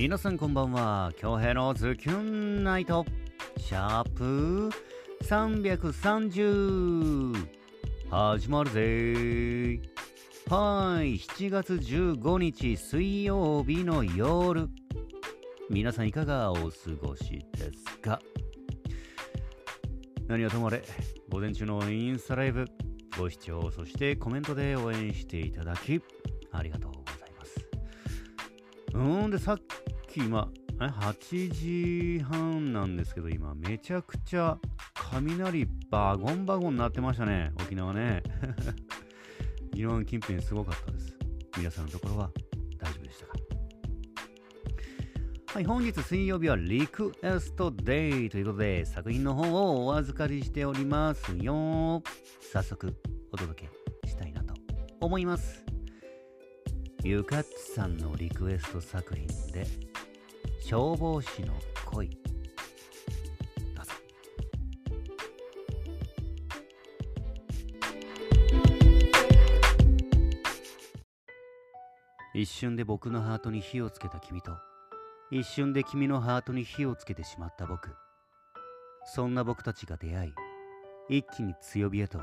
皆さんこんばんは。京平のズキュンナイト。シャープ330始まるぜ。はい。7月15日水曜日の夜。皆さんいかがお過ごしですか？何はともあれ。午前中のインスタライブ。ご視聴そしてコメントで応援していただきありがとうございます。うんでさっき今8時半なんですけど今めちゃくちゃ雷バゴンバゴン鳴ってましたね。沖縄ね。宜野湾近辺すごかったです。皆さんのところは大丈夫でしたか？はい、本日水曜日はリクエストデイということで作品の方をお預かりしております。よ。早速お届けしたいなと思います。ゆかっちさんのリクエスト作品で消防士の恋。どうぞ。一瞬で僕のハートに火をつけた君と一瞬で君のハートに火をつけてしまった僕そんな僕たちが出会い一気に強火へと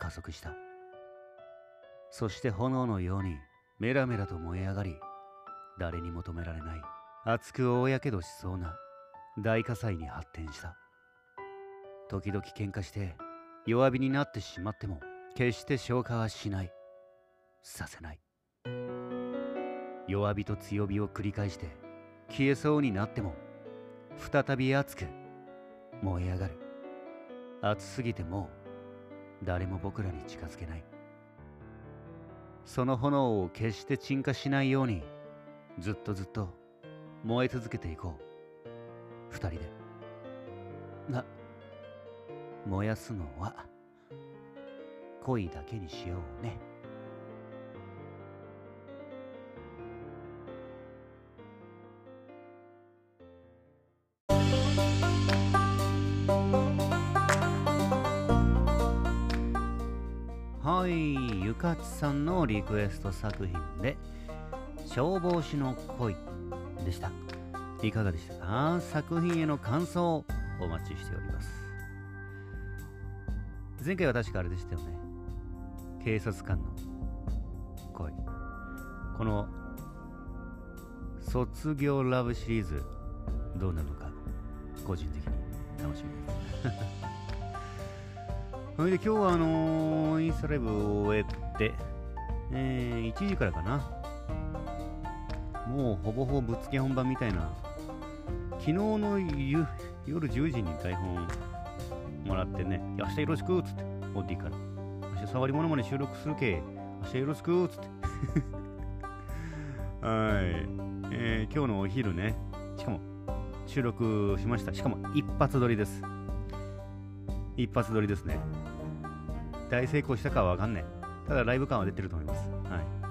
加速したそして炎のようにメラメラと燃え上がり誰にも止められない。熱く大やけどしそうな。大火災に発展した。時々喧嘩して弱火になってしまっても決して消化はしない。させない。弱火と強火を繰り返して消えそうになっても再び熱く燃え上がる。熱すぎてもう誰も僕らに近づけない。その炎を決して鎮火しないようにずっとずっと燃え続けていこう。二人で。な燃やすのは恋だけにしようね。はい、ゆかちさんのリクエスト作品で消防士の恋でした。いかがでしたか？作品への感想をお待ちしております。前回は確かあれでしたよね。警察官の恋。この卒業ラブシリーズどうなるのか個人的に楽しみ です。それで今日はあのーインスタライブを終えて、えー1時からかな。もうほぼほぼぶっつけ本番みたいな。昨日の夜10時に台本もらってね、明日よろしくっつって、オーディから。明日触り物まで収録するけ、明日よろしくっつって。はい、えー今日のお昼ね、しかも収録しました。しかも一発撮りです。一発撮りですね。大成功したかはわかんない。ただライブ感は出てると思います。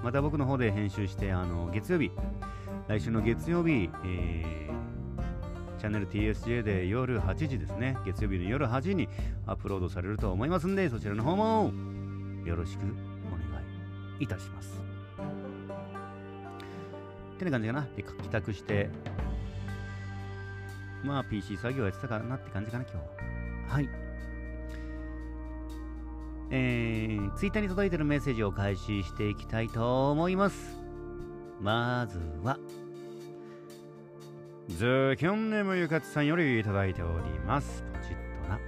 また僕の方で編集して、あの、月曜日、来週の月曜日、えー、チャンネル TSJ で夜8時ですね。月曜日の夜8時にアップロードされると思いますんで、そちらの方もよろしくお願いいたします。ってな感じかな。で、帰宅して、まあ PC 作業やってたかなって感じかな、今日は。はい。えー、ツイッターに届いてるメッセージを開始していきたいと思います。まずは、ズキョンネムゆかつさんよりいただいております。ポチッとな。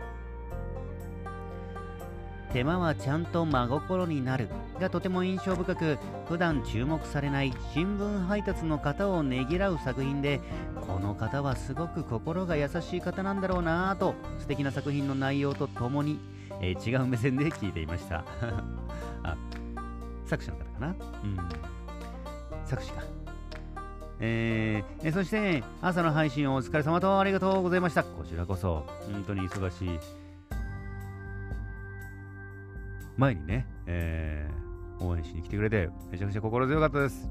手間はちゃんと真心になるがとても印象深く普段注目されない新聞配達の方をねぎらう作品でこの方はすごく心が優しい方なんだろうなぁと素敵な作品の内容とともにえー違う目線で聞いていました。あ作者の方かな？うん。作詞か。えーそして朝の配信をお疲れ様とありがとうございました。こちらこそ本当に忙しい。前にね、えー応援しに来てくれてめちゃくちゃ心強かったです。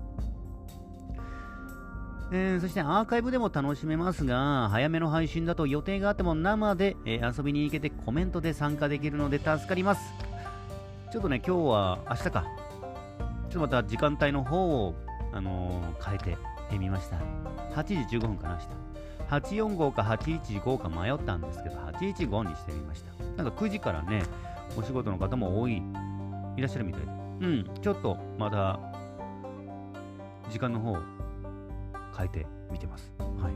えーそしてアーカイブでも楽しめますが、早めの配信だと予定があっても生で、えー遊びに行けてコメントで参加できるので助かります。ちょっとね、今日は明日か。ちょっとまた時間帯の方を、あのー変えて、え見ました。8時15分かなした。845か815か迷ったんですけど、815にしてみました。なんか9時からね、お仕事の方も多い、いらっしゃるみたいで。うん、ちょっとまた、時間の方、変えてみてます。はい。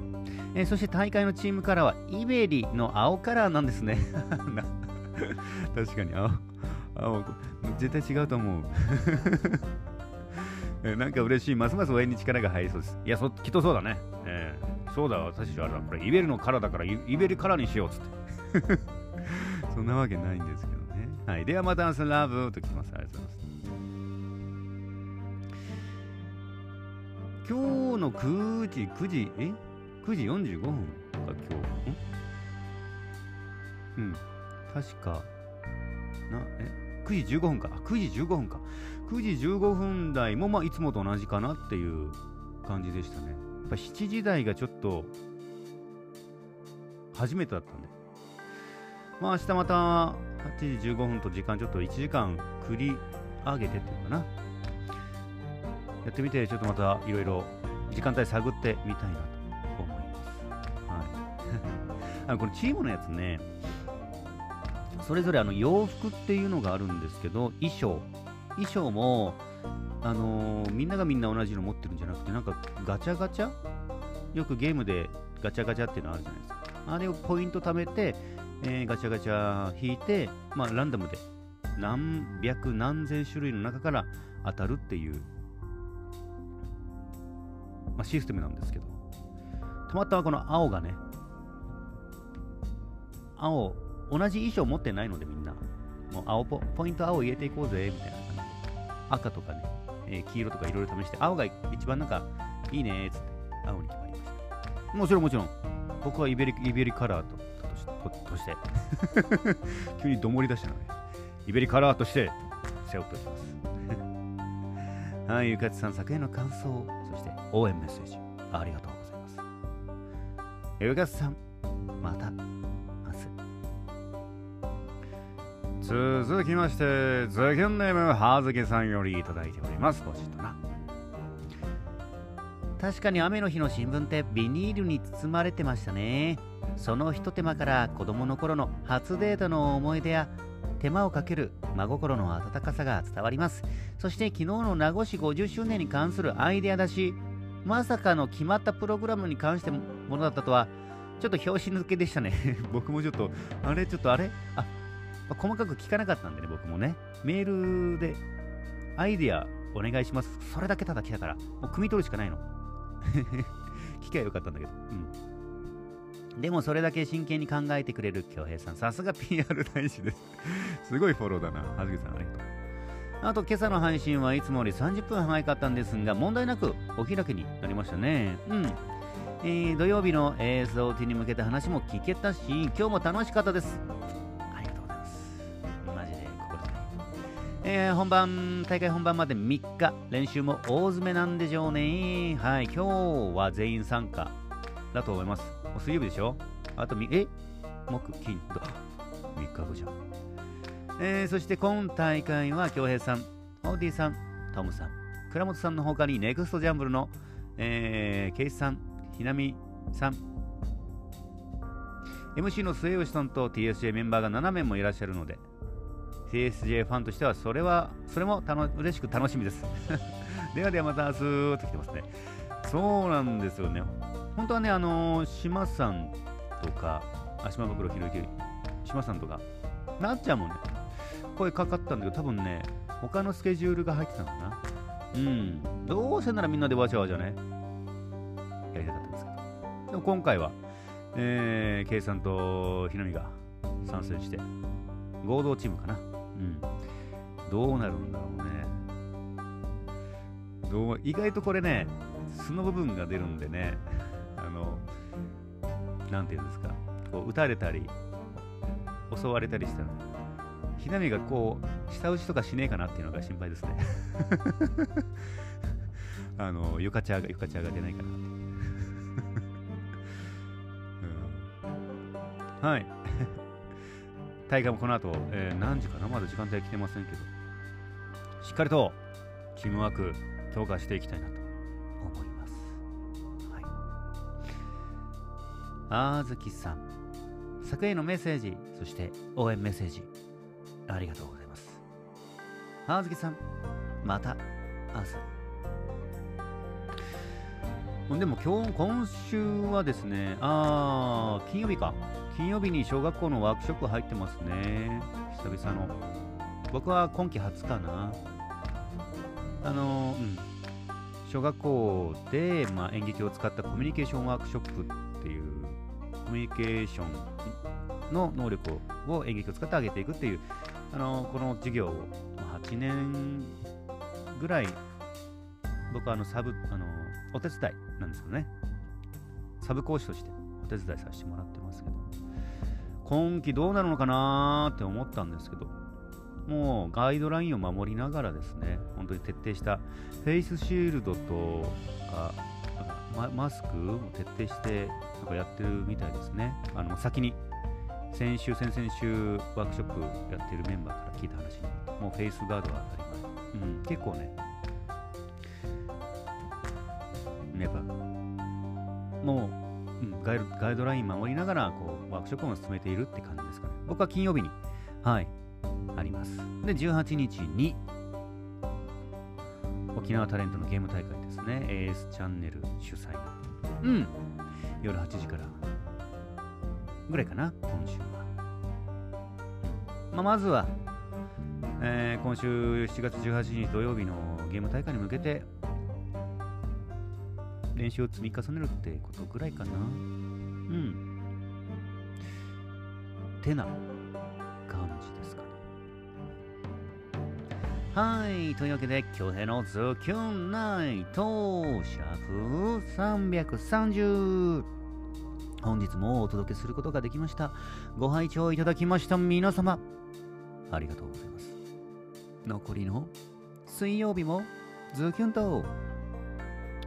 えー、そして大会のチームカラーは、イベリの青カラーなんですね。確かに青、青、絶対違うと思う。なんか嬉しい。ますます応援に力が入りそうです。いや、そきっとそうだね。えー、そうだ、私あれだ。これ、イベルのカラーだから、イベルカラーにしようっつって。そんなわけないんですけどね。はい。ではまた明日、ラブときます。ありがとうございます。今日の9時、9時、え ?9 時45分か、今日。んうん。確か、な、え ?9 時15分か。9時15分か。9時15分台も、まあ、いつもと同じかなっていう感じでしたね。やっぱ7時台がちょっと、初めてだったんで。まあ、明日また8時15分と時間ちょっと1時間繰り上げてっていうのかな。やってみて、ちょっとまたいろいろ時間帯探ってみたいなと思います。はい。あのこのチームのやつね、それぞれあの洋服っていうのがあるんですけど、衣装。衣装も、あのー、みんながみんな同じの持ってるんじゃなくて、なんかガチャガチャ？よくゲームでガチャガチャっていうのあるじゃないですか。あれをポイント貯めて、えー、ガチャガチャ引いて、まあ、ランダムで何百何千種類の中から当たるっていう、まあ、システムなんですけど、たまたまこの青がね、青、同じ衣装持ってないのでみんな、もう青ポポイント青入れていこうぜみたいな感じ赤とかね、えー、黄色とかいろいろ試して、青が一番なんかいいねーつって、青に決まりました。もちろんもちろん、僕はイベリイベリカラーととして 急にどもり出したので、イベリカラーとして背負っておきます。はい、ゆかつさん、作品の感想、そして応援メッセージ、ありがとうございます。ゆかつさん、また明日。続きまして、ズキュンネーム、はずけさんよりいただいております。ごしとな。確かに雨の日の新聞ってビニールに包まれてましたね。そのひと手間から子供の頃の初デートの思い出や手間をかける真心の温かさが伝わります。そして昨日の名護市50周年に関するアイデアだし、まさかの決まったプログラムに関してものだったとは、ちょっと拍子抜けでしたね。僕もちょっと、あれ、ちょっとあれ？あ、細かく聞かなかったんでね、僕もね。メールで、アイデアお願いします。それだけただ来たから、もう汲み取るしかないの。聞けばよかったんだけど。うん。でもそれだけ真剣に考えてくれる京平さん。さすが PR 大使です。すごいフォローだな。はずきさんありがとう。あと今朝の配信はいつもより30分早かったんですが、問題なくお開きになりましたね。うん。えー、土曜日の ASOT に向けた話も聞けたし、今日も楽しかったです。ありがとうございます。マジで心でえー、本番、大会本番まで3日、練習も大詰めなんでしょうね。はい、今日は全員参加だと思います。水曜日でしょ？あと、え？木、金、土、3日後じゃん。えー、そして今大会は、京平さん、オーディさん、トムさん、倉本さんの他に、ネクストジャンブルの、えー、ケイスさん、ひなみさん、MC の末吉さんと TSJ メンバーが7名もいらっしゃるので、CSJ ファンとしてはそれはそれもたの嬉しく楽しみです。ではではまた明日と来てますね。そうなんですよね。本当はねあのー、島さんとかあ島袋ひろゆき島さんとかなっちゃんもね声かかったんだけど多分ね他のスケジュールが入ってたのかな。うん。どうせならみんなでわちゃわちゃねやりたかったんですけど。でも今回はえー、K さんとひなみが参戦して合同チームかな。うん、どうなるんだろうね。どう意外とこれね素の部分が出るんでねあのなんていうんですかこう撃たれたり襲われたりしたらひなみがこう下打ちとかしねえかなっていうのが心配ですね。あのゆかちゃがゆかちゃが出ないかなって。うん、はい。大会もこの後、えー、何時かな？まだ時間帯来てませんけど、しっかりとチームワーク強化していきたいなと思います。あずきさん。作へのメッセージ、そして応援メッセージ、ありがとうございます。あずきさん、また明日。でも今日、今週はですね、あー、金曜日か。金曜日に小学校のワークショップ入ってますね。久々の。僕は今季初かな。あのうん。小学校で、まあ、演劇を使ったコミュニケーションワークショップコミュニケーションの能力を演劇を使って上げていくっていうあのこの授業を、8年ぐらい僕はあのサブあのお手伝いなんですけどね。サブ講師としてお手伝いさせてもらってますけど今期どうなるのかなって思ったんですけどもうガイドラインを守りながらですね、本当に徹底したフェイスシールドとかママスクを徹底してなんかやってるみたいですね。あの先に先週、先々週ワークショップやってるメンバーから聞いた話にもうフェイスガードは当たり前。うん、結構ね、やっぱもう、うん、ガイドガイドライン守りながらこうワークショップも進めているって感じですかね。僕は金曜日に、はい、あります。で、18日に、沖縄タレントのゲーム大会ですね。AS チャンネル主催の。うん。夜8時からぐらいかな、今週は。まあ、まずは、えー、今週7月18日土曜日のゲーム大会に向けて、練習を積み重ねるってことぐらいかな。うん。てなはい。というわけで、今日のズキュンナイト、シャープ330。本日もお届けすることができました。ご拝聴いただきました皆様、ありがとうございます。残りの水曜日もズキュンと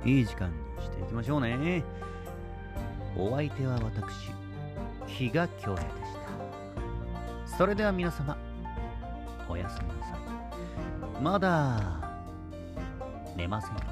いい時間にしていきましょうね。お相手は私、比嘉恭平でした。それでは皆様、おやすみなさい。まだ寝ませんか。